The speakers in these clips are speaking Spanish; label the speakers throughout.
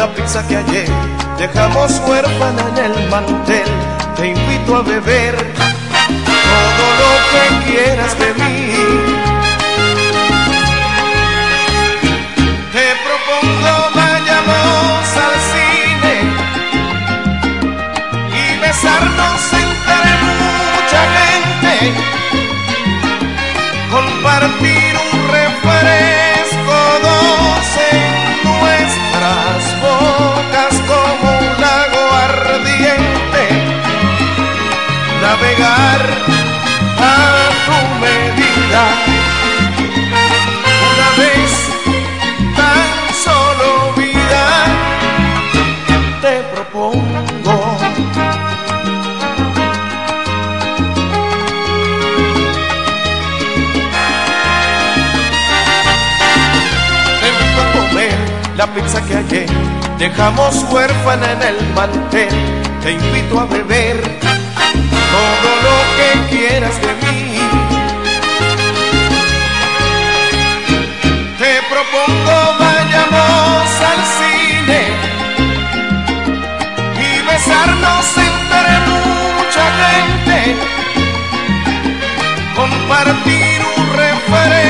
Speaker 1: la pizza que ayer dejamos huérfana en el mantel. Te invito a beber todo lo que quieras de mí. Te propongo vayamos al cine y besarnos entre mucha gente. A tu medida. Una vez tan solo vida te propongo. Te invito a comer la pizza que ayer dejamos huérfana en el mantel. Te invito a beber todo lo que quieras de mí. Te propongo vayamos al cine y besarnos entre mucha gente, compartir un refresco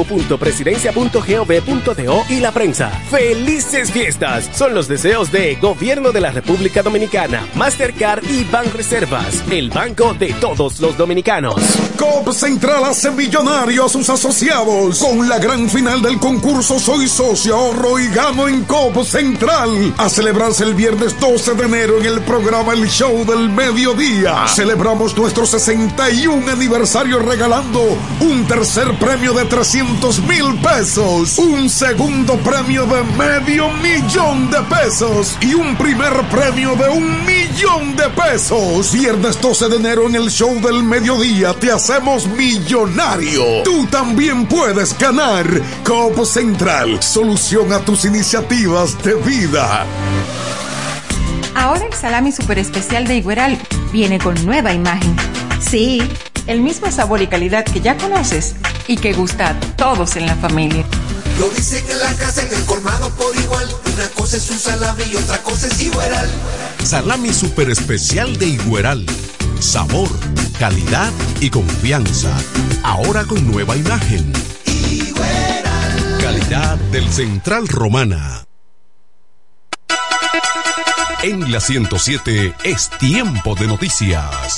Speaker 2: www.presidencia.gov.do y la prensa. ¡Felices fiestas! Son los deseos de Gobierno de la República Dominicana, Mastercard y Banreservas, el banco de todos los dominicanos.
Speaker 3: COP Central hace millonario a sus asociados con la gran final del concurso Soy Socio Ahorro y Gano en COP Central. A celebrarse el viernes 12 de enero en el programa El Show del Mediodía. Celebramos nuestro 61 aniversario regalando un tercer premio de 300 mil pesos, un segundo premio de medio millón de pesos y un primer premio de un millón de pesos. Viernes 12 de enero en el Show del Mediodía te hacemos millonario. Tú también puedes ganar. Copo Central, solución a tus iniciativas de vida.
Speaker 4: Ahora el salami super especial de Igueral viene con nueva imagen. Sí, el mismo sabor y calidad que ya conoces y que gusta a todos en la familia.
Speaker 5: Lo dicen en la casa, en el colmado por igual. Una cosa es un salami y otra cosa es Igueral.
Speaker 6: Salami super especial de Igueral. sabor, calidad y confianza. Ahora con nueva imagen. Calidad del Central Romana. En la 107 es tiempo de noticias.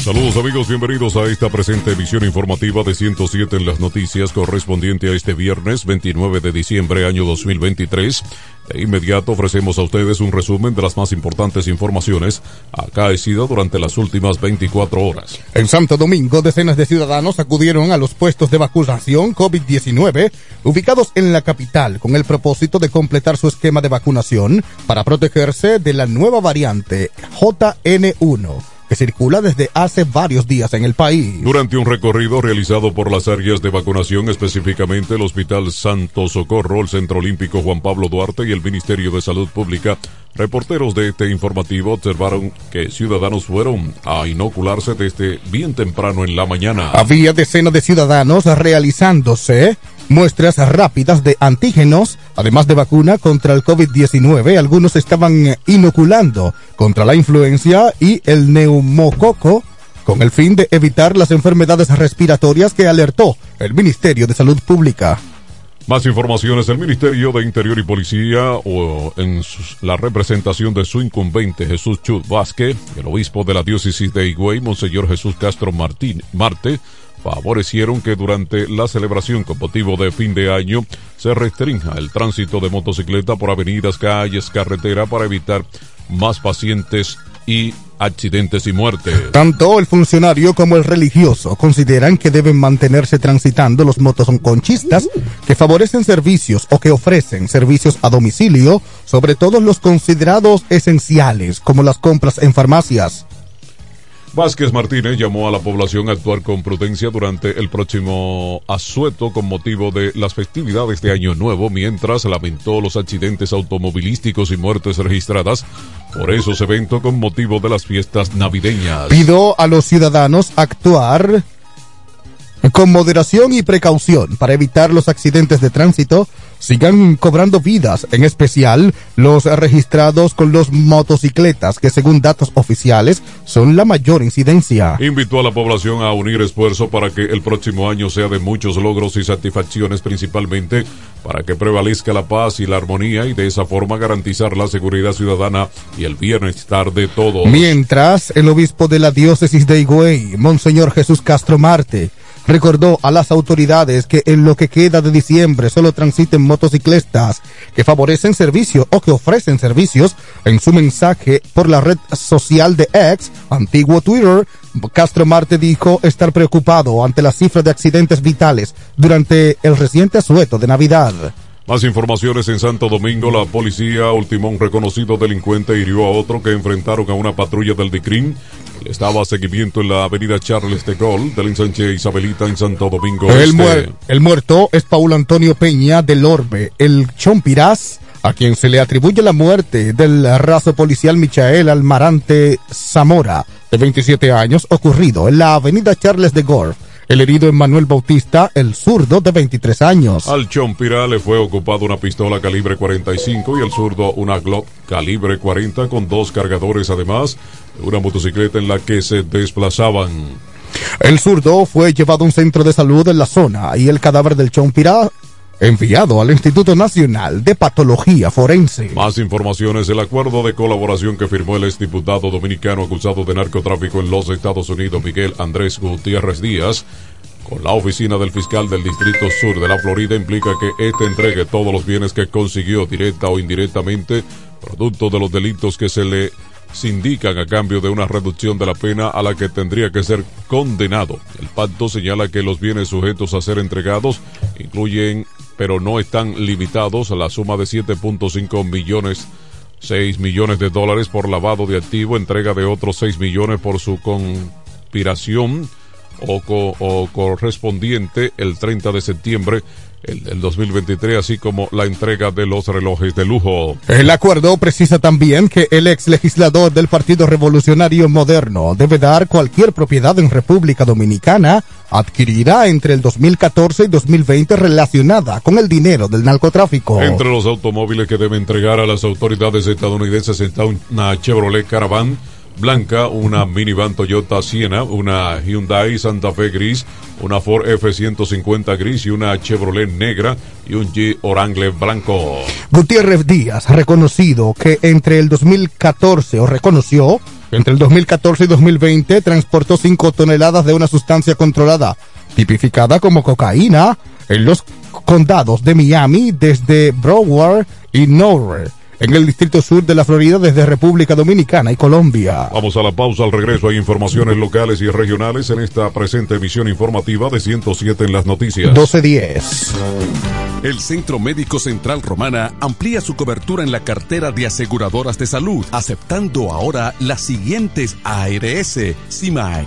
Speaker 7: Saludos amigos, bienvenidos a esta presente emisión informativa de 107 en las noticias correspondiente a este viernes 29 de diciembre año 2023. De inmediato ofrecemos a ustedes un resumen de las más importantes informaciones acaecidas durante las últimas 24 horas.
Speaker 8: En Santo Domingo, decenas de ciudadanos acudieron a los puestos de vacunación COVID-19 ubicados en la capital con el propósito de completar su esquema de vacunación para protegerse de la nueva variante JN1 que circula desde hace varios días en el país.
Speaker 7: Durante un recorrido realizado por las áreas de vacunación, específicamente el Hospital Santo Socorro, el Centro Olímpico Juan Pablo Duarte y el Ministerio de Salud Pública, reporteros de este informativo observaron que ciudadanos fueron a inocularse desde bien temprano en la mañana.
Speaker 8: Había decenas de ciudadanos realizándose muestras rápidas de antígenos, además de vacuna contra el COVID-19. Algunos estaban inoculando contra la influencia y el neumococo con el fin de evitar las enfermedades respiratorias que alertó el Ministerio de Salud Pública.
Speaker 7: Más informaciones, el Ministerio de Interior y Policía, o en la representación de su incumbente Jesús Chut Vázquez, el obispo de la diócesis de Higüey, Monseñor Jesús Castro Martín, Marte, favorecieron que durante la celebración con motivo de fin de año se restrinja el tránsito de motocicleta por avenidas, calles, carretera para evitar más pacientes y accidentes y muertes.
Speaker 8: Tanto el funcionario como el religioso consideran que deben mantenerse transitando los motoconchistas que favorecen servicios o que ofrecen servicios a domicilio, sobre todo los considerados esenciales como las compras en farmacias.
Speaker 7: Vázquez Martínez llamó a la población a actuar con prudencia durante el próximo asueto con motivo de las festividades de Año Nuevo, mientras lamentó los accidentes automovilísticos y muertes registradas por esos eventos con motivo de las fiestas navideñas.
Speaker 8: Pido a los ciudadanos actuar con moderación y precaución para evitar los accidentes de tránsito sigan cobrando vidas, en especial los registrados con los motocicletas, que según datos oficiales son la mayor incidencia.
Speaker 7: Invitó a la población a unir esfuerzo para que el próximo año sea de muchos logros y satisfacciones, principalmente para que prevalezca la paz y la armonía y de esa forma garantizar la seguridad ciudadana y el bienestar de todos.
Speaker 8: Mientras, el obispo de la diócesis de Higüey, Monseñor Jesús Castro Marte, recordó a las autoridades que en lo que queda de diciembre solo transiten motociclistas que favorecen servicios o que ofrecen servicios. En su mensaje por la red social de X, antiguo Twitter, Castro Marte dijo estar preocupado ante la cifra de accidentes vitales durante el reciente asueto de Navidad.
Speaker 7: Más informaciones en Santo Domingo, la policía ultimó un reconocido delincuente y hirió a otro que enfrentaron a una patrulla del DICRIN. Estaba a seguimiento en la avenida Charles de Gaulle del ensanche Isabelita en Santo Domingo.
Speaker 8: El, este. el muerto es Paulo Antonio Peña del Orbe, el Chompiraz, a quien se le atribuye la muerte del raso policial Michael Almarante Zamora, de 27 años, ocurrido en la avenida Charles de Gaulle el herido es Manuel Bautista, el zurdo de 23 años.
Speaker 7: Al Chompira le fue ocupada una pistola calibre 45 y el zurdo una Glock calibre 40 con dos cargadores además de una motocicleta en la que se desplazaban.
Speaker 8: El zurdo fue llevado a un centro de salud en la zona y el cadáver del Chompira enviado al Instituto Nacional de Patología Forense.
Speaker 7: Más informaciones, el acuerdo de colaboración que firmó el exdiputado dominicano acusado de narcotráfico en los Estados Unidos, Miguel Andrés Gutiérrez Díaz, con la oficina del fiscal del Distrito Sur de la Florida implica que éste entregue todos los bienes que consiguió directa o indirectamente, producto de los delitos que se le sindican a cambio de una reducción de la pena a la que tendría que ser condenado. El pacto señala que los bienes sujetos a ser entregados incluyen pero no están limitados a la suma de 7.5 millones 6 millones de dólares por lavado de activo, entrega de otros 6 millones por su expiración o, co- o correspondiente el 30 de septiembre el, del 2023, así como la entrega de los relojes de lujo.
Speaker 8: El acuerdo precisa también que el ex legislador del Partido Revolucionario Moderno debe dar cualquier propiedad en República Dominicana adquirida entre el 2014 y 2020 relacionada con el dinero del narcotráfico.
Speaker 7: Entre los automóviles que debe entregar a las autoridades estadounidenses está una Chevrolet Caravan blanca, una minivan Toyota Siena, una Hyundai Santa Fe gris, una Ford F-150 gris y una Chevrolet negra y un Jeep Orangle blanco.
Speaker 8: Gutiérrez Díaz ha reconocido que entre el 2014, o reconoció, entre el 2014 y 2020 transportó 5 toneladas de una sustancia controlada, tipificada como cocaína, en los condados de Miami, desde Broward y Norway, en el distrito sur de la Florida, desde República Dominicana y Colombia.
Speaker 7: Vamos a la pausa, al regreso hay informaciones locales y regionales en esta presente emisión informativa de 107 en las noticias.
Speaker 8: 1210.
Speaker 6: El Centro Médico Central Romana amplía su cobertura en la cartera de aseguradoras de salud, aceptando ahora las siguientes ARS, CIMAC,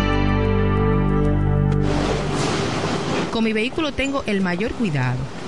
Speaker 9: Con mi vehículo tengo el mayor cuidado.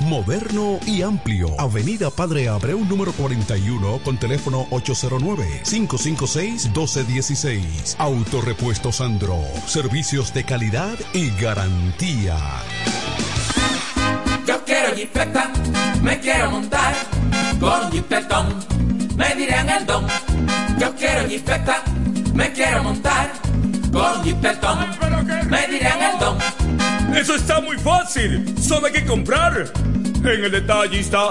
Speaker 6: Moderno y amplio. Avenida Padre Abreu número 41 con teléfono 809-556-1216. Autorepuesto Sandro. Servicios de calidad y garantía.
Speaker 10: Yo quiero jipeta, me quiero montar con jipetón, me dirán el don. Yo quiero jipeta, me quiero montar con jipetón, me dirán el don.
Speaker 11: Eso está muy fácil. Solo hay que comprar. En el detallista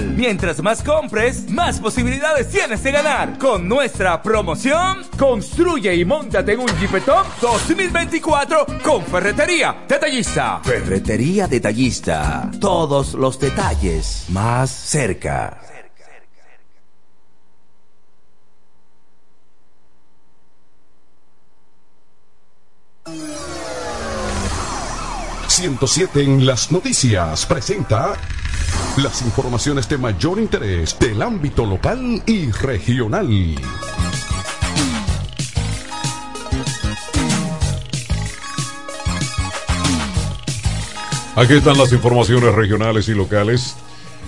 Speaker 12: Mientras más compres, más posibilidades tienes de ganar. Con nuestra promoción, construye y montate en un Jeepetop 2024 con Ferretería Detallista.
Speaker 13: Ferretería Detallista. Todos los detalles más cerca.
Speaker 6: ...107 en las noticias presenta... ...las informaciones de mayor interés... ...del ámbito local y regional.
Speaker 7: Aquí están las informaciones regionales y locales.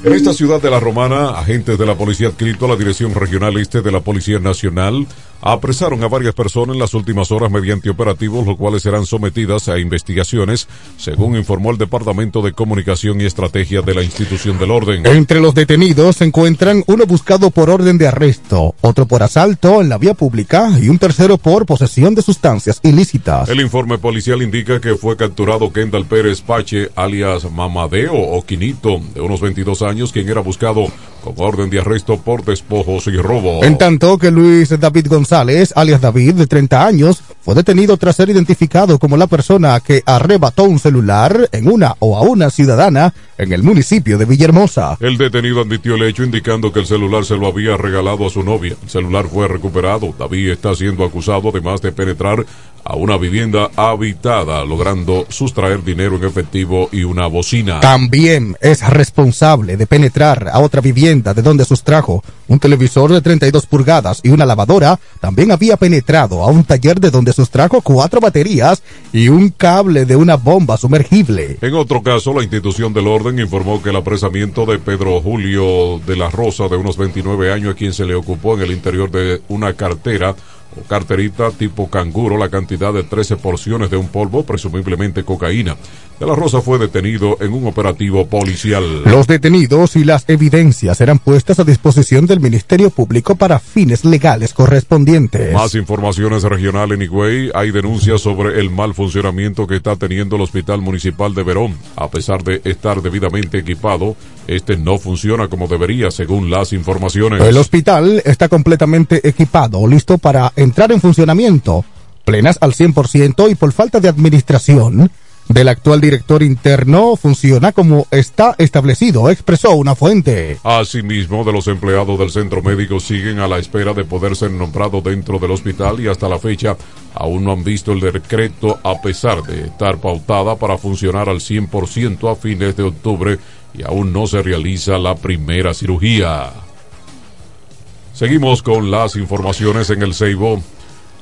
Speaker 7: En esta ciudad de La Romana, agentes de la policía adscrito a la Dirección Regional Este de la Policía Nacional apresaron a varias personas en las últimas horas mediante operativos, los cuales serán sometidas a investigaciones, según informó el Departamento de Comunicación y Estrategia de la Institución del Orden.
Speaker 8: Entre los detenidos se encuentran uno buscado por orden de arresto, otro por asalto en la vía pública y un tercero por posesión de sustancias ilícitas.
Speaker 7: El informe policial indica que fue capturado Kendall Pérez Pache, alias Mamadeo o Quinito, de unos 22 años, quien era buscado con orden de arresto por despojos y robo.
Speaker 8: En tanto que Luis David González, alias David, de 30 años, fue detenido tras ser identificado como la persona que arrebató un celular en una o a una ciudadana en el municipio de Villahermosa.
Speaker 7: El detenido admitió el hecho indicando que el celular se lo había regalado a su novia. El celular fue recuperado. David está siendo acusado además de penetrar a una vivienda habitada, logrando sustraer dinero en efectivo y una bocina.
Speaker 8: También es responsable de penetrar a otra vivienda de donde sustrajo un televisor de 32 pulgadas y una lavadora. También había penetrado a un taller de donde sustrajo cuatro baterías y un cable de una bomba sumergible.
Speaker 7: En otro caso, la institución del orden informó que el apresamiento de Pedro Julio de la Rosa, de unos 29 años, a quien se le ocupó en el interior de una cartera, o carterita tipo canguro la cantidad de 13 porciones de un polvo, presumiblemente cocaína. De la Rosa fue detenido en un operativo policial.
Speaker 8: Los detenidos y las evidencias serán puestas a disposición del Ministerio Público para fines legales correspondientes.
Speaker 7: Más informaciones regional en Higüey. Hay denuncias sobre el mal funcionamiento que está teniendo el Hospital Municipal de Verón. A pesar de estar debidamente equipado, este no funciona como debería, según las informaciones.
Speaker 8: El hospital está completamente equipado, listo para entrar en funcionamiento, plenas al 100% y por falta de administración del actual director interno funciona como está establecido, expresó una fuente.
Speaker 7: Asimismo, de los empleados del centro médico siguen a la espera de poder ser nombrados dentro del hospital y hasta la fecha aún no han visto el decreto a pesar de estar pautada para funcionar al 100% a fines de octubre y aún no se realiza la primera cirugía. Seguimos con las informaciones en el Ceibo.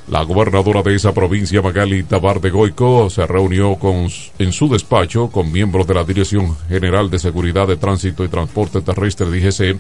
Speaker 7: La gobernadora de esa provincia, Magali Tabar de Goico, se reunió con, en su despacho con miembros de la Dirección General de Seguridad de Tránsito y Transporte Terrestre DGC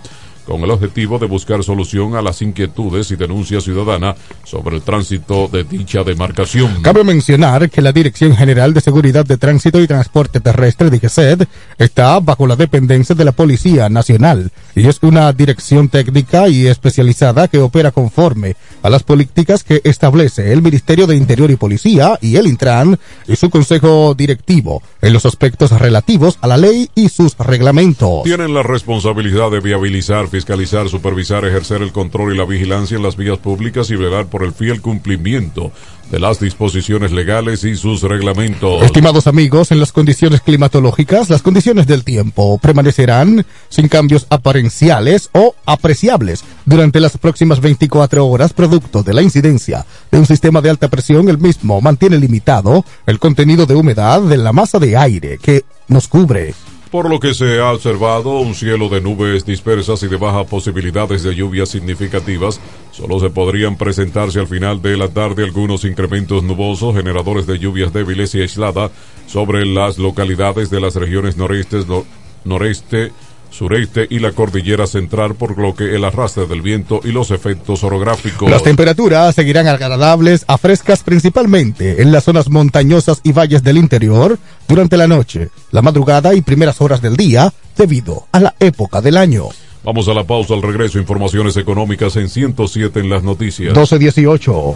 Speaker 7: con el objetivo de buscar solución a las inquietudes y denuncias ciudadanas sobre el tránsito de dicha demarcación.
Speaker 8: Cabe mencionar que la Dirección General de Seguridad de Tránsito y Transporte Terrestre, DGCED, está bajo la dependencia de la Policía Nacional y es una dirección técnica y especializada que opera conforme a las políticas que establece el Ministerio de Interior y Policía y el Intran y su Consejo Directivo en los aspectos relativos a la ley y sus reglamentos.
Speaker 7: Tienen la responsabilidad de viabilizar fiscalizar, supervisar, ejercer el control y la vigilancia en las vías públicas y velar por el fiel cumplimiento de las disposiciones legales y sus reglamentos.
Speaker 8: Estimados amigos, en las condiciones climatológicas, las condiciones del tiempo permanecerán sin cambios aparenciales o apreciables durante las próximas 24 horas, producto de la incidencia de un sistema de alta presión. El mismo mantiene limitado el contenido de humedad de la masa de aire que nos cubre
Speaker 7: por lo que se ha observado un cielo de nubes dispersas y de bajas posibilidades de lluvias significativas. Solo se podrían presentarse al final de la tarde algunos incrementos nubosos generadores de lluvias débiles y aisladas sobre las localidades de las regiones noreste, noreste, sureste y la cordillera central, por lo que el arrastre del viento y los efectos orográficos.
Speaker 8: Las temperaturas seguirán agradables a frescas principalmente en las zonas montañosas y valles del interior durante la noche, la madrugada y primeras horas del día debido a la época del año.
Speaker 7: Vamos a la pausa, al regreso, informaciones económicas en 107 en las noticias.
Speaker 8: 1218.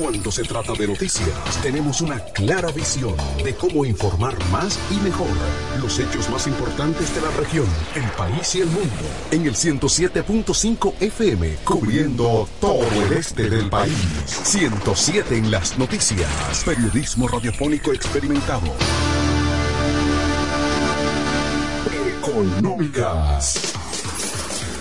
Speaker 6: Cuando se trata de noticias, tenemos una clara visión de cómo informar más y mejor. Los hechos más importantes de la región, el país y el mundo. En el 107.5 FM, cubriendo todo el este del país. 107 en las noticias. Periodismo radiofónico experimentado. Económicas.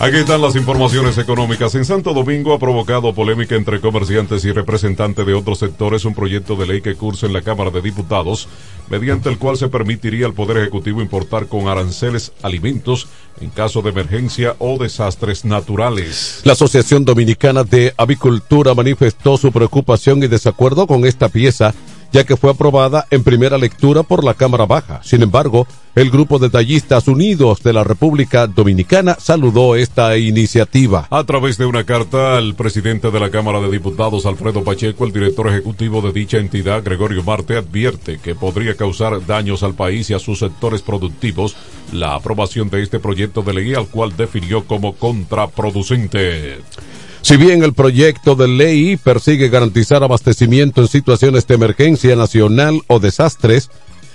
Speaker 7: Aquí están las informaciones económicas. En Santo Domingo ha provocado polémica entre comerciantes y representantes de otros sectores un proyecto de ley que cursa en la Cámara de Diputados, mediante el cual se permitiría al Poder Ejecutivo importar con aranceles alimentos en caso de emergencia o desastres naturales.
Speaker 14: La Asociación Dominicana de Avicultura manifestó su preocupación y desacuerdo con esta pieza ya que fue aprobada en primera lectura por la Cámara Baja. Sin embargo, el Grupo de Tallistas Unidos de la República Dominicana saludó esta iniciativa.
Speaker 7: A través de una carta al presidente de la Cámara de Diputados, Alfredo Pacheco, el director ejecutivo de dicha entidad, Gregorio Marte, advierte que podría causar daños al país y a sus sectores productivos la aprobación de este proyecto de ley, al cual definió como contraproducente.
Speaker 14: Si bien el proyecto de ley persigue garantizar abastecimiento en situaciones de emergencia nacional o desastres,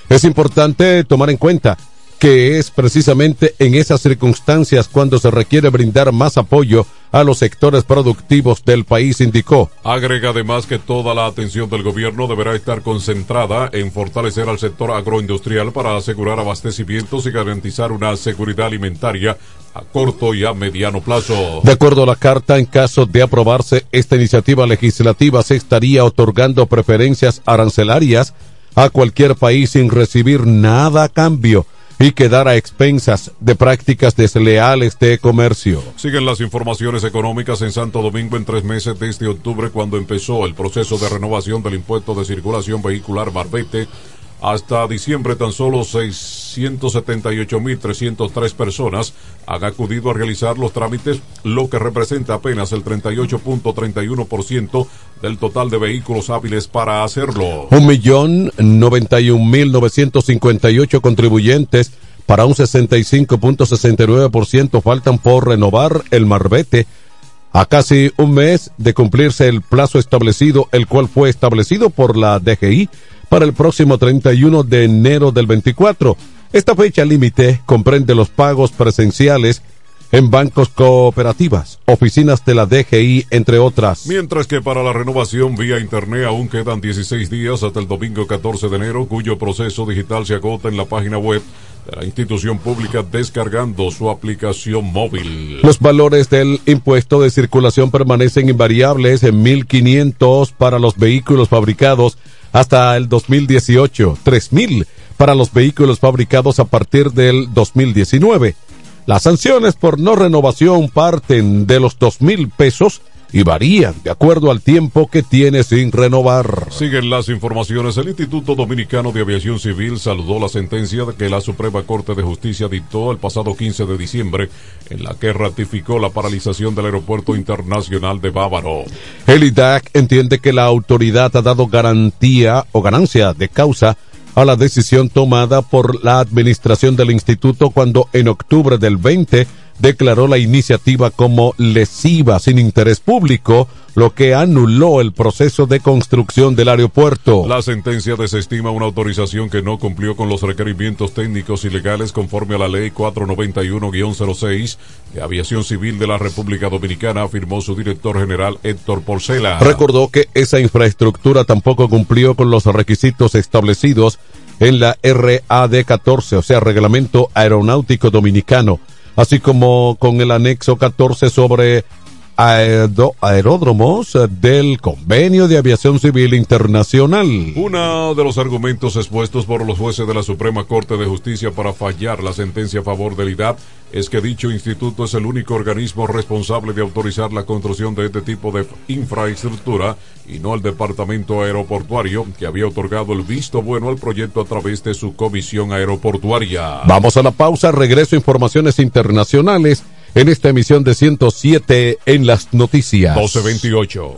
Speaker 14: Es importante tomar en cuenta que es precisamente en esas circunstancias cuando se requiere brindar más apoyo a los sectores productivos del país, indicó.
Speaker 7: Agrega además que toda la atención del gobierno deberá estar concentrada en fortalecer al sector agroindustrial para asegurar abastecimientos y garantizar una seguridad alimentaria a corto y a mediano plazo.
Speaker 14: De acuerdo a la carta, en caso de aprobarse esta iniciativa legislativa, se estaría otorgando preferencias arancelarias a cualquier país sin recibir nada a cambio y quedar a expensas de prácticas desleales de comercio.
Speaker 7: Siguen las informaciones económicas en Santo Domingo en tres meses desde octubre cuando empezó el proceso de renovación del impuesto de circulación vehicular Barbete hasta diciembre tan solo 678.303 personas han acudido a realizar los trámites, lo que representa apenas el 38.31% del total de vehículos hábiles para hacerlo.
Speaker 14: Un millón noventa y un mil novecientos cincuenta y ocho contribuyentes para un 65.69% faltan por renovar el marbete a casi un mes de cumplirse el plazo establecido, el cual fue establecido por la DGI para el próximo 31 de enero del 24. Esta fecha límite comprende los pagos presenciales en bancos cooperativas, oficinas de la DGI, entre otras.
Speaker 7: Mientras que para la renovación vía Internet aún quedan 16 días hasta el domingo 14 de enero, cuyo proceso digital se agota en la página web de la institución pública descargando su aplicación móvil.
Speaker 14: Los valores del impuesto de circulación permanecen invariables en 1.500 para los vehículos fabricados hasta el 2018, 3.000 para los vehículos fabricados a partir del 2019. Las sanciones por no renovación parten de los dos mil pesos y varían de acuerdo al tiempo que tiene sin renovar.
Speaker 7: Siguen las informaciones. El Instituto Dominicano de Aviación Civil saludó la sentencia que la Suprema Corte de Justicia dictó el pasado 15 de diciembre, en la que ratificó la paralización del Aeropuerto Internacional de Bávaro.
Speaker 14: El IDAC entiende que la autoridad ha dado garantía o ganancia de causa a la decisión tomada por la administración del instituto cuando en octubre del 20 declaró la iniciativa como lesiva sin interés público, lo que anuló el proceso de construcción del aeropuerto.
Speaker 7: La sentencia desestima una autorización que no cumplió con los requerimientos técnicos y legales conforme a la ley 491-06 de Aviación Civil de la República Dominicana, afirmó su director general Héctor Porcela.
Speaker 14: Recordó que esa infraestructura tampoco cumplió con los requisitos establecidos en la RAD 14, o sea, Reglamento Aeronáutico Dominicano así como con el anexo 14 sobre aeródromos del Convenio de Aviación Civil Internacional.
Speaker 7: Uno de los argumentos expuestos por los jueces de la Suprema Corte de Justicia para fallar la sentencia a favor del IDAP es que dicho instituto es el único organismo responsable de autorizar la construcción de este tipo de infraestructura y no el Departamento Aeroportuario, que había otorgado el visto bueno al proyecto a través de su comisión aeroportuaria.
Speaker 14: Vamos a la pausa, regreso a informaciones internacionales en esta emisión de 107 en las noticias.
Speaker 7: 1228.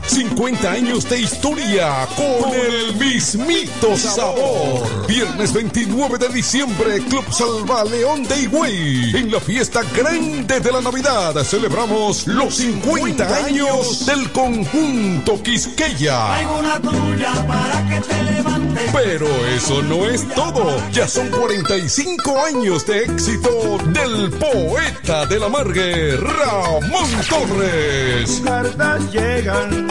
Speaker 15: 50 años de historia con el mismito sabor. Viernes 29 de diciembre, Club Salva León de Higüey. En la fiesta grande de la Navidad celebramos los 50 años del conjunto Quisqueya.
Speaker 5: una tuya para que.
Speaker 15: Pero eso no es todo. Ya son 45 años de éxito del poeta de la Margue, Ramón Torres.
Speaker 5: llegan.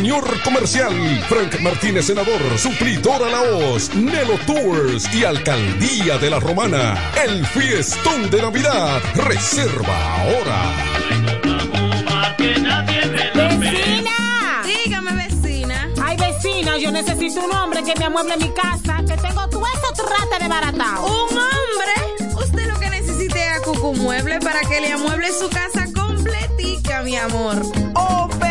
Speaker 15: Señor Comercial. Frank Martínez, Senador, Suplidora Laos, Nelo Tours y Alcaldía de la Romana. El fiestón de Navidad. Reserva ahora.
Speaker 16: ¡Vecina! Dígame, vecina. Ay, vecina, yo necesito un hombre que me amueble mi casa, que tengo todo eso trata de baratado.
Speaker 17: ¿Un hombre? Usted lo que necesite es a Cucu Mueble para que le amueble su casa completica, mi amor.
Speaker 18: Oh, pero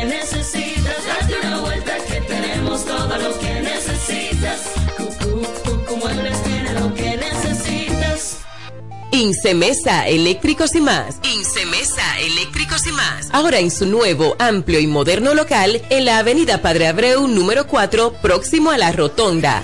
Speaker 19: lo que necesitas. Lo que necesitas.
Speaker 20: Incemesa Eléctricos y más. Incemesa Eléctricos y más. Ahora en su nuevo, amplio y moderno local en la Avenida Padre Abreu número 4, próximo a la Rotonda.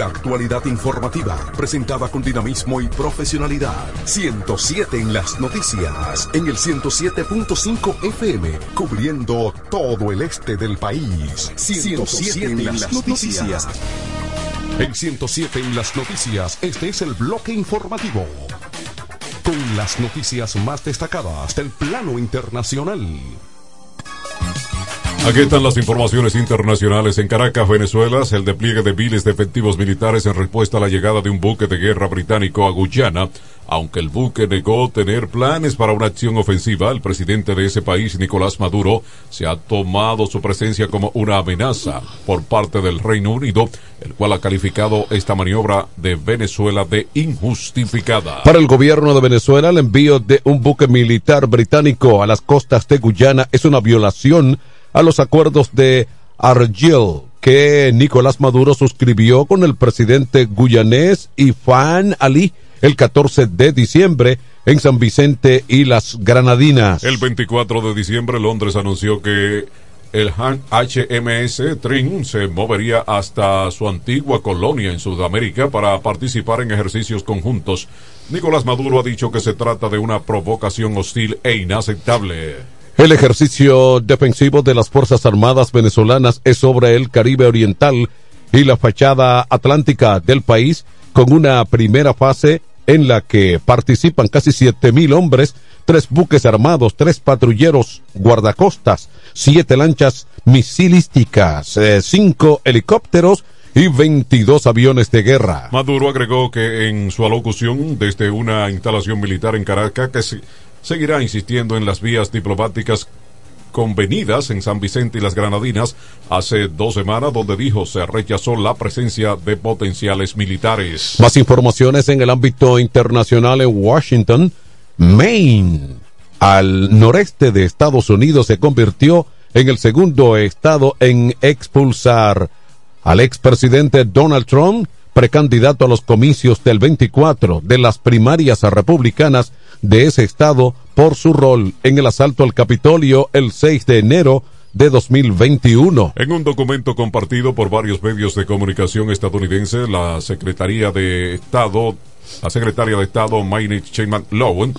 Speaker 15: La actualidad informativa, presentada con dinamismo y profesionalidad. 107 en las noticias, en el 107.5 FM, cubriendo todo el este del país. 107 en las noticias. En 107 en las noticias, este es el bloque informativo. Con las noticias más destacadas del plano internacional.
Speaker 7: Aquí están las informaciones internacionales. En Caracas, Venezuela, el despliegue de miles de efectivos militares en respuesta a la llegada de un buque de guerra británico a Guyana. Aunque el buque negó tener planes para una acción ofensiva, el presidente de ese país, Nicolás Maduro, se ha tomado su presencia como una amenaza por parte del Reino Unido, el cual ha calificado esta maniobra de Venezuela de injustificada.
Speaker 14: Para el gobierno de Venezuela, el envío de un buque militar británico a las costas de Guyana es una violación a los acuerdos de Argel que Nicolás Maduro suscribió con el presidente guyanés Ifan Ali el 14 de diciembre en San Vicente y las Granadinas.
Speaker 7: El 24 de diciembre Londres anunció que el HMS Trin se movería hasta su antigua colonia en Sudamérica para participar en ejercicios conjuntos. Nicolás Maduro ha dicho que se trata de una provocación hostil e inaceptable.
Speaker 14: El ejercicio defensivo de las Fuerzas Armadas venezolanas es sobre el Caribe Oriental y la fachada atlántica del país, con una primera fase en la que participan casi siete mil hombres, tres buques armados, tres patrulleros guardacostas, siete lanchas misilísticas, eh, cinco helicópteros y 22 aviones de guerra.
Speaker 7: Maduro agregó que en su alocución desde una instalación militar en Caracas seguirá insistiendo en las vías diplomáticas convenidas en San Vicente y las Granadinas hace dos semanas donde dijo se rechazó la presencia de potenciales militares.
Speaker 14: Más informaciones en el ámbito internacional en Washington, Maine, al noreste de Estados Unidos, se convirtió en el segundo estado en expulsar al expresidente Donald Trump, precandidato a los comicios del 24 de las primarias republicanas de ese estado por su rol en el asalto al Capitolio el 6 de enero de 2021.
Speaker 7: En un documento compartido por varios medios de comunicación estadounidense, la Secretaría de Estado, la Secretaria de Estado Maynard Sheinman Lowen,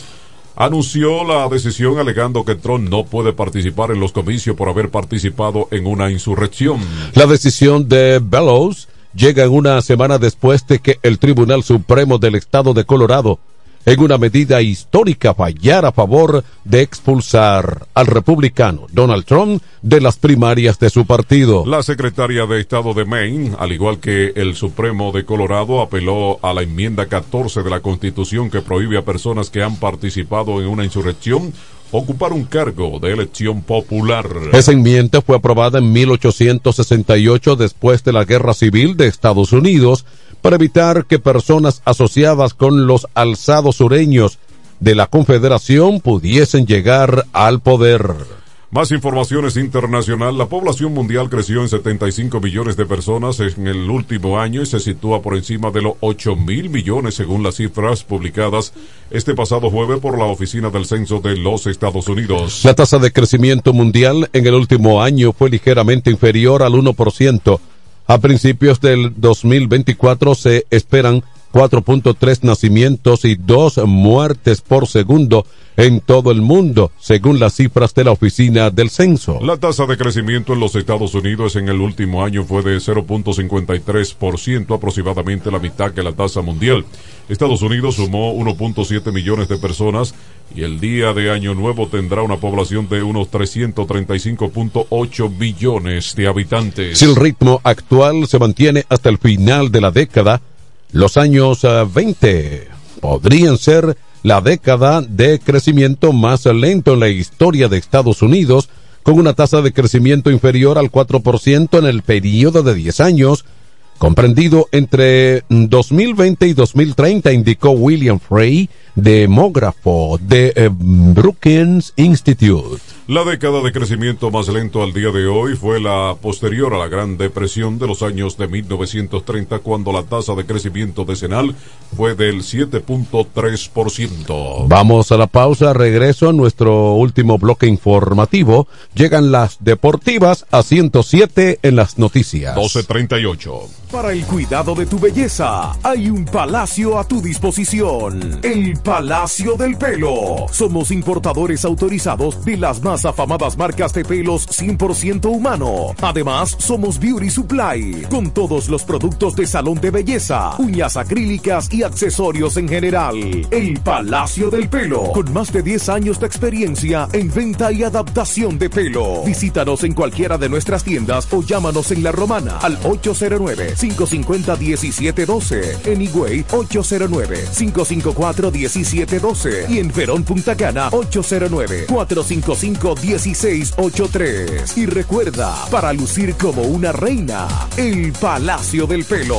Speaker 7: anunció la decisión alegando que Trump no puede participar en los comicios por haber participado en una insurrección.
Speaker 14: La decisión de Bellows llega una semana después de que el Tribunal Supremo del Estado de Colorado, en una medida histórica, fallara a favor de expulsar al republicano Donald Trump de las primarias de su partido.
Speaker 7: La secretaria de Estado de Maine, al igual que el Supremo de Colorado, apeló a la enmienda 14 de la Constitución que prohíbe a personas que han participado en una insurrección ocupar un cargo de elección popular.
Speaker 14: Esa enmienda fue aprobada en 1868 después de la Guerra Civil de Estados Unidos para evitar que personas asociadas con los alzados sureños de la Confederación pudiesen llegar al poder.
Speaker 7: Más informaciones internacional. La población mundial creció en 75 millones de personas en el último año y se sitúa por encima de los 8 mil millones según las cifras publicadas este pasado jueves por la Oficina del Censo de los Estados Unidos.
Speaker 14: La tasa de crecimiento mundial en el último año fue ligeramente inferior al 1%. A principios del 2024 se esperan 4.3 nacimientos y 2 muertes por segundo en todo el mundo, según las cifras de la Oficina del Censo.
Speaker 7: La tasa de crecimiento en los Estados Unidos en el último año fue de 0.53%, aproximadamente la mitad que la tasa mundial. Estados Unidos sumó 1.7 millones de personas y el día de Año Nuevo tendrá una población de unos 335.8 millones de habitantes.
Speaker 14: Si el ritmo actual se mantiene hasta el final de la década, los años eh, 20 podrían ser la década de crecimiento más lento en la historia de Estados Unidos, con una tasa de crecimiento inferior al 4% en el periodo de 10 años, comprendido entre 2020 y 2030, indicó William Frey, demógrafo de eh, Brookings Institute.
Speaker 7: La década de crecimiento más lento al día de hoy fue la posterior a la Gran Depresión de los años de 1930, cuando la tasa de crecimiento decenal fue del 7.3%.
Speaker 14: Vamos a la pausa, regreso a nuestro último bloque informativo. Llegan las deportivas a 107 en las noticias.
Speaker 7: 1238.
Speaker 15: Para el cuidado de tu belleza, hay un palacio a tu disposición. El Palacio del Pelo. Somos importadores autorizados de las más afamadas marcas de pelos 100% humano. Además, somos Beauty Supply, con todos los productos de salón de belleza, uñas acrílicas y accesorios en general. El Palacio del Pelo, con más de 10 años de experiencia en venta y adaptación de pelo. Visítanos en cualquiera de nuestras tiendas o llámanos en La Romana al 809-550-1712, en Higüey 809-554-1712 y en Verón Punta Cana 809-455-1683. Y recuerda, para lucir como una reina, el Palacio del Pelo.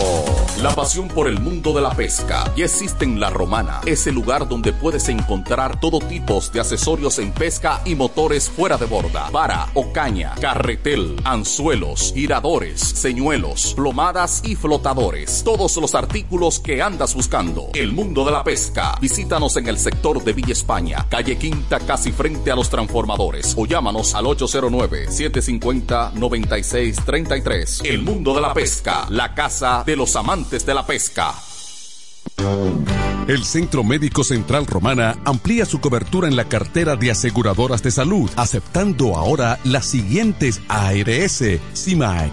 Speaker 21: La pasión por el mundo de la pesca ya existe en La Romana, ese lugar donde puedes encontrar todo tipo de accesorios en pesca y motores fuera de borda, vara o caña, carretel, anzuelos, giradores, señuelos, plomadas y flotadores. Todos los artículos que andas buscando. El mundo de la pesca. Visítanos en el sector de Villa España, calle Quinta, casi frente a los transformadores. O llámanos al 809-750-9633. El mundo de la pesca. La casa de los amantes de la pesca.
Speaker 6: El Centro Médico Central Romana amplía su cobertura en la cartera de aseguradoras de salud, aceptando ahora las siguientes ARS, CIMAC,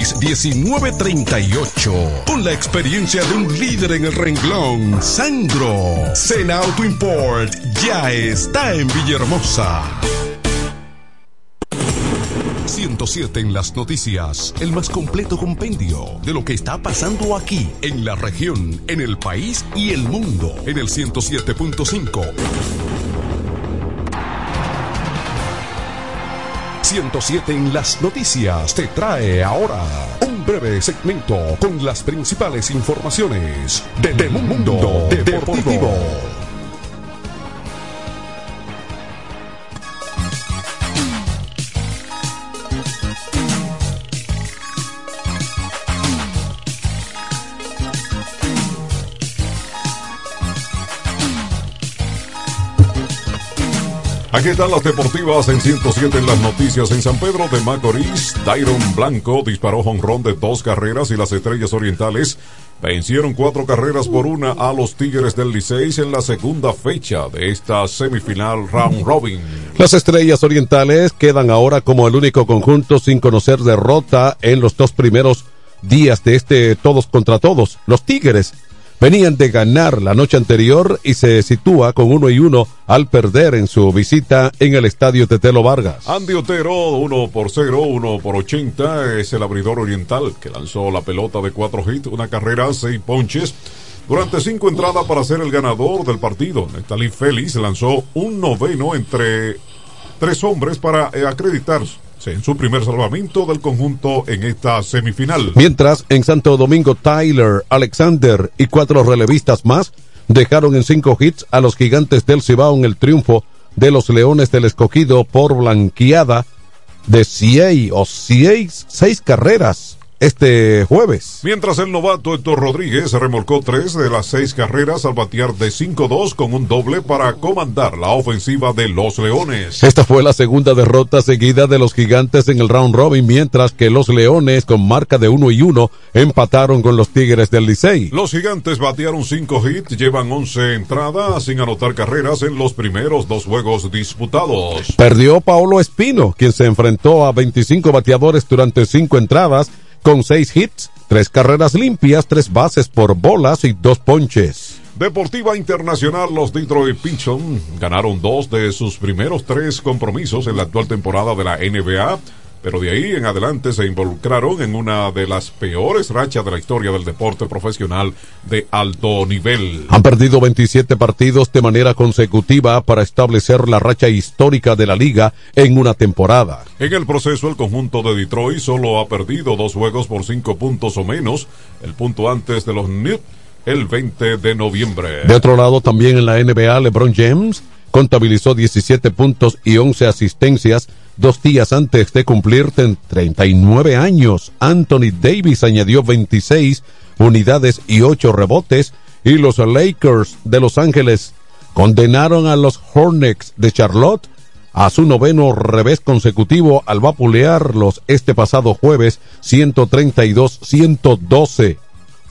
Speaker 6: 809-866. 1938. Con la experiencia de un líder en el renglón, Sandro. Sena Auto Import ya está en Villahermosa. 107 en las noticias, el más completo compendio de lo que está pasando aquí, en la región, en el país y el mundo, en el 107.5. 107 en las noticias te trae ahora un breve segmento con las principales informaciones de, Mundo Deportivo.
Speaker 7: Aquí están las deportivas en 107 en las noticias en San Pedro de Macorís. Dairon Blanco disparó jonrón de dos carreras y las estrellas orientales vencieron cuatro carreras por una a los Tigres del Liceis en la segunda fecha de esta semifinal round robin.
Speaker 14: Las estrellas orientales quedan ahora como el único conjunto sin conocer derrota en los dos primeros días de este todos contra todos. Los Tigres venían de ganar la noche anterior y se sitúa con uno y uno al perder en su visita en el estadio Tetelo Vargas.
Speaker 7: Andy Otero, 1 por 0, 1 por 80, es el abridor oriental que lanzó la pelota de cuatro hits, una carrera, seis ponches. Durante cinco entradas para ser el ganador del partido, Nestalí Félix lanzó un noveno entre tres hombres para acreditarse en su primer salvamento del conjunto en esta semifinal.
Speaker 14: Mientras, en Santo Domingo, Tyler, Alexander y cuatro relevistas más dejaron en cinco hits a los gigantes del Cibao en el triunfo de los Leones del Escogido por blanqueada de o seis carreras este jueves.
Speaker 7: Mientras el novato Héctor Rodríguez remolcó tres de las seis carreras al batear de 5-2 con un doble para comandar la ofensiva de los Leones.
Speaker 14: Esta fue la segunda derrota seguida de los gigantes en el round robin, mientras que los Leones con marca de 1 y 1 empataron con los Tigres del Licey.
Speaker 7: Los gigantes batearon cinco hits, llevan 11 entradas sin anotar carreras en los primeros dos juegos disputados.
Speaker 14: Perdió Paolo Espino, quien se enfrentó a 25 bateadores durante cinco entradas con seis hits, tres carreras limpias, tres bases por bolas y dos ponches.
Speaker 7: Deportiva Internacional, los Detroit Pistons ganaron dos de sus primeros tres compromisos en la actual temporada de la NBA pero de ahí en adelante se involucraron en una de las peores rachas de la historia del deporte profesional de alto nivel.
Speaker 14: Han perdido 27 partidos de manera consecutiva para establecer la racha histórica de la liga en una temporada.
Speaker 7: En el proceso, el conjunto de Detroit solo ha perdido dos juegos por cinco puntos o menos, el punto antes de los Knicks el 20 de noviembre.
Speaker 14: De otro lado, también en la NBA, LeBron James contabilizó 17 puntos y 11 asistencias Dos días antes de cumplir 39 años, Anthony Davis añadió 26 unidades y 8 rebotes y los Lakers de Los Ángeles condenaron a los Hornets de Charlotte a su noveno revés consecutivo al vapulear los este pasado jueves 132-112.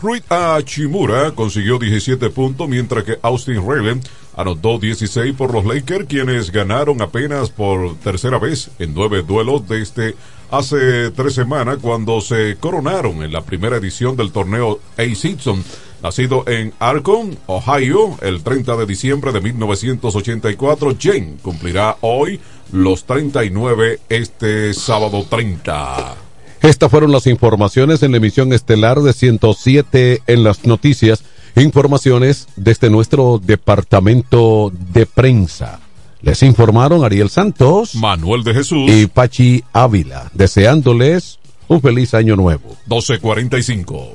Speaker 7: Rui Achimura consiguió 17 puntos, mientras que Austin Rayland anotó 16 por los Lakers, quienes ganaron apenas por tercera vez en nueve duelos desde hace tres semanas, cuando se coronaron en la primera edición del torneo A-Season. Nacido en Arcon, Ohio, el 30 de diciembre de 1984, Jane cumplirá hoy los 39 este sábado 30.
Speaker 14: Estas fueron las informaciones en la emisión estelar de 107 en las noticias. Informaciones desde nuestro departamento de prensa. Les informaron Ariel Santos,
Speaker 7: Manuel de Jesús
Speaker 14: y Pachi Ávila, deseándoles un feliz año nuevo.
Speaker 7: 1245.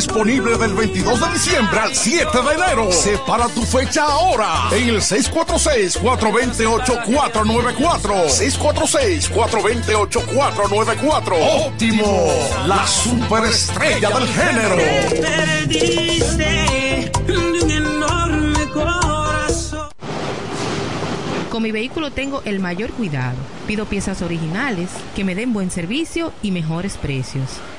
Speaker 3: Disponible del 22 de diciembre al 7 de enero. Separa tu fecha ahora en el 646-428-494. 646-428-494. Óptimo, la superestrella del género.
Speaker 22: Con mi vehículo tengo el mayor cuidado. Pido piezas originales que me den buen servicio y mejores precios.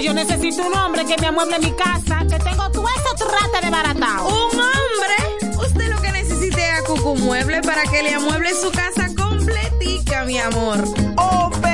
Speaker 16: yo necesito un hombre que me amueble mi casa, que tengo todo eso trate de baratao.
Speaker 17: ¿Un hombre? Usted lo que necesite es a Cucu Mueble para que le amueble su casa completica, mi amor.
Speaker 18: Oh, pero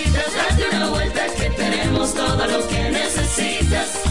Speaker 19: Necesitas.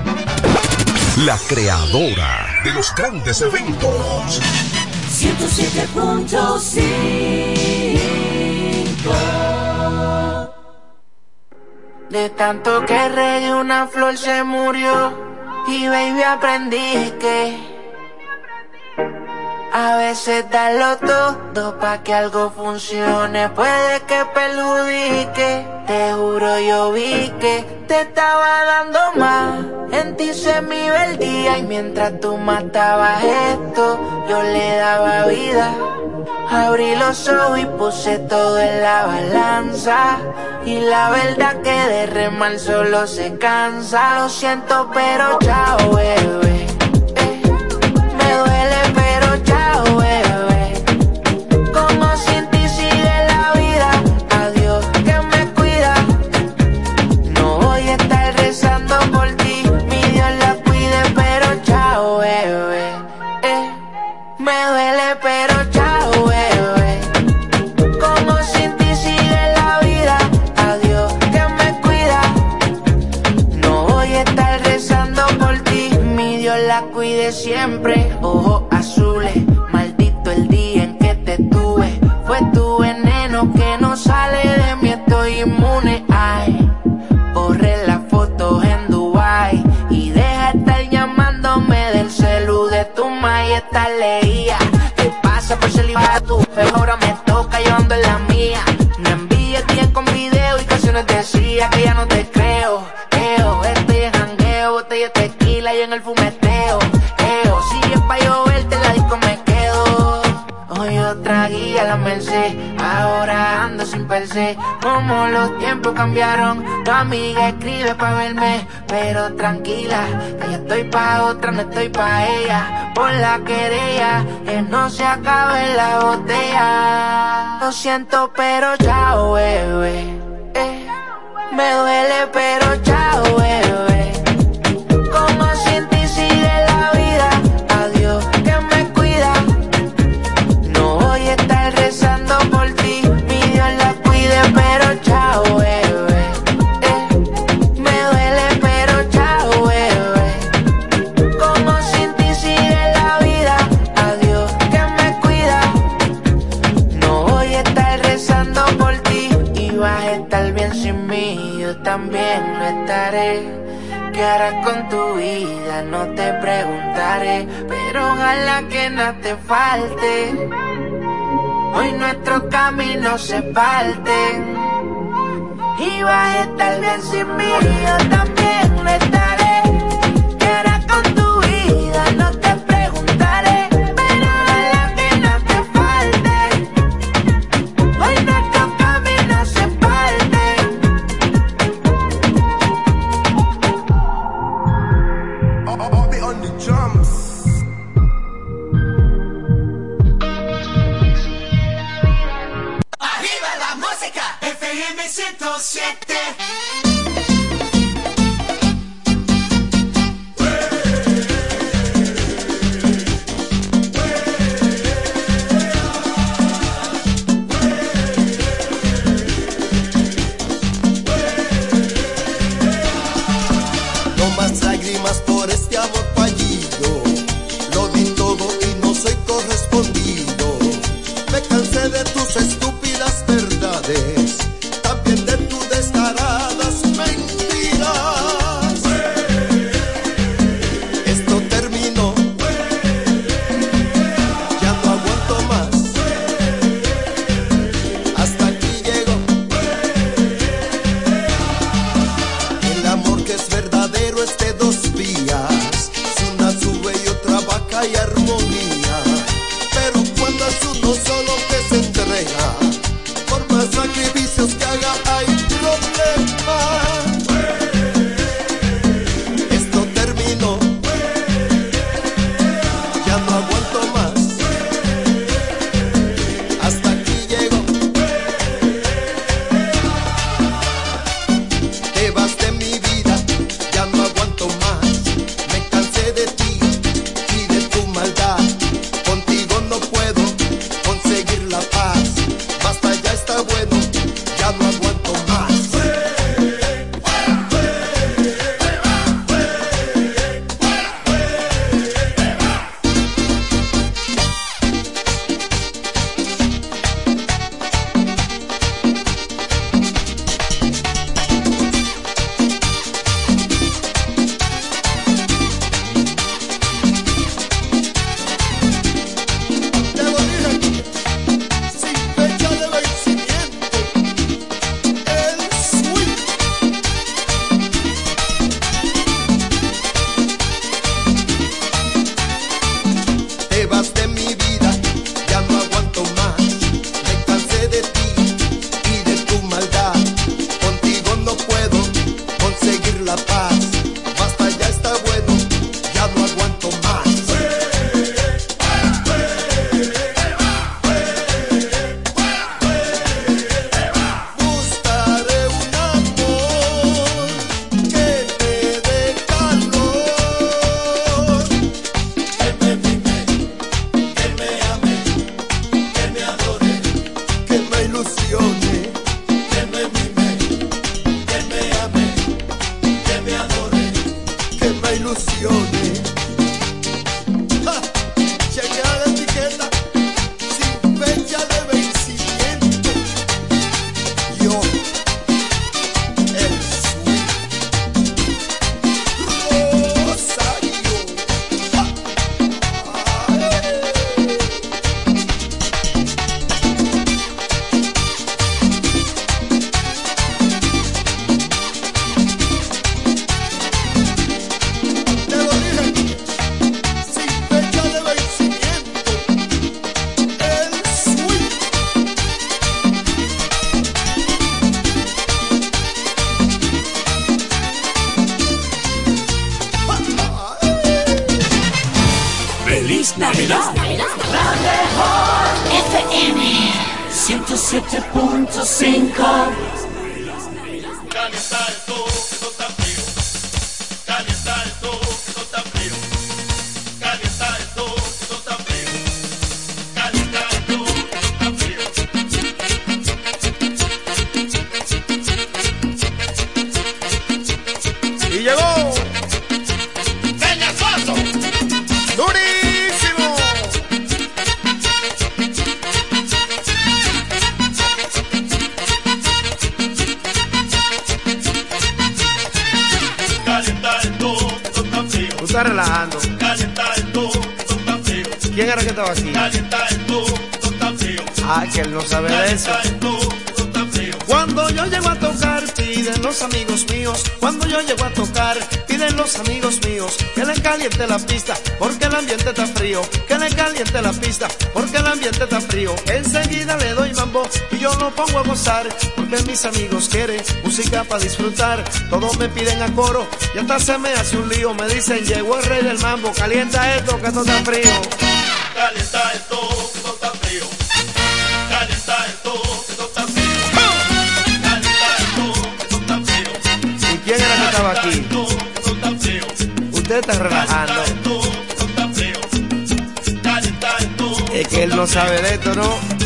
Speaker 6: La creadora de los grandes eventos.
Speaker 23: 107.5 De tanto que regué una flor se murió y baby aprendí que a veces darlo todo pa' que algo funcione puede que perjudique. Te juro yo vi que te estaba dando más. En ti se me iba el día y mientras tú matabas esto, yo le daba vida. Abrí los ojos y puse todo en la balanza. Y la verdad que de remar solo se cansa. Lo siento, pero chao, bebé. Esta leía. ¿Qué pasa por ser tu Pero ahora Como los tiempos cambiaron, tu amiga escribe pa' verme, pero tranquila, que yo estoy pa' otra, no estoy pa' ella. Por la querella, que no se acabe la botella. Lo siento, pero chao, bebé. Eh, me duele, pero chao, bebé. qué harás con tu vida, no te preguntaré, pero ojalá que no te falte. Hoy nuestros caminos se parten y vas a estar bien sin mí, yo también.
Speaker 24: Relajando.
Speaker 25: Está frío.
Speaker 24: ¿Quién era que estaba aquí? Ah, que él no sabe de eso. Cuando yo llego a tocar, piden los amigos míos. Cuando yo llego a tocar, piden los amigos míos que le caliente la pista, porque el ambiente está frío. Que le caliente la pista, porque el ambiente está frío. Enseguida le doy mambo y yo lo pongo a gozar, porque mis amigos quieren música para disfrutar. Todos me piden a coro y hasta se me hace un lío. Me dicen, llegó el rey del mambo, calienta esto que esto está frío.
Speaker 25: Calienta esto, que esto está frío.
Speaker 24: Estaba aquí?
Speaker 25: Esto, que esto está frío.
Speaker 24: Usted está relajando. Es que él no sabe de esto, ¿no?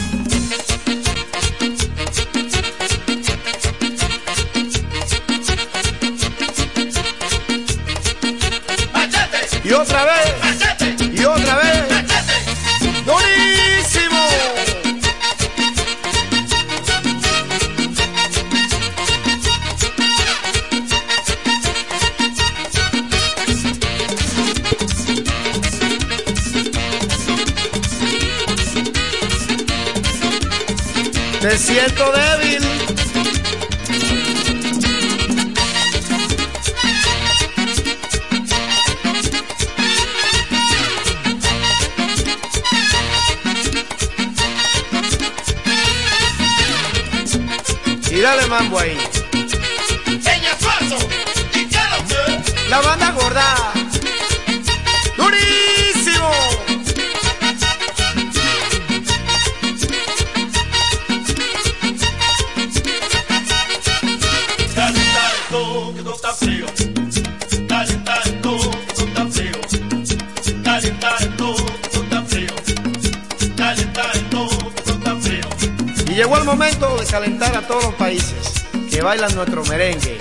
Speaker 24: Y llegó el momento de calentar a todos los países que bailan nuestro merengue.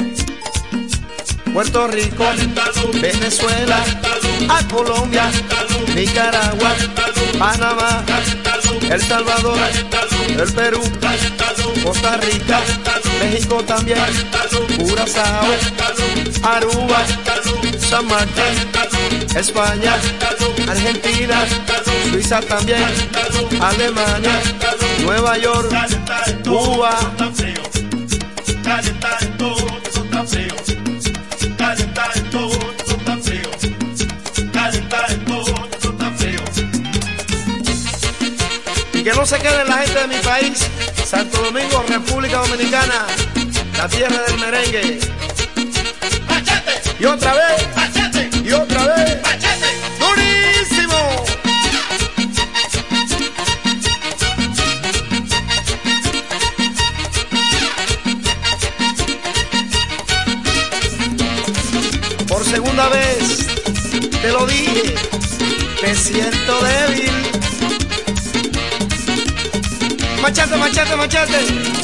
Speaker 24: Puerto Rico, Venezuela, a Colombia, Nicaragua, Panamá, El Salvador, el Perú, Costa Rica, México también, Curazao, Aruba, San Martín, España, Argentina, Suiza también, Alemania, Nueva York, Cuba,
Speaker 25: que
Speaker 24: no se quede la gente de mi país, Santo Domingo, República Dominicana, la tierra del merengue. Y otra vez, y otra vez, durísimo. Por segunda vez, te lo dije, te siento débil. Machete, machete, machete.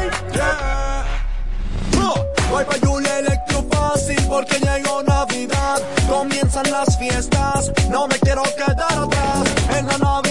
Speaker 26: yeah. Oh, Wi-Fi Yule Electro fácil porque llegó Navidad. Comienzan las
Speaker 27: fiestas, no me quiero quedar atrás. En la Naviferia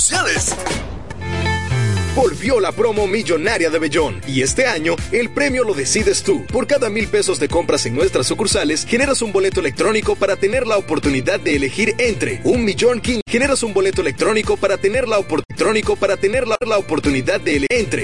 Speaker 28: Volvió la promo millonaria de Bellón y este año el premio lo decides tú. Por cada mil pesos de compras en nuestras sucursales generas un boleto electrónico para tener la oportunidad de elegir entre un millón king. Generas un boleto electrónico para tener la oportunidad para tener la, la oportunidad de elegir entre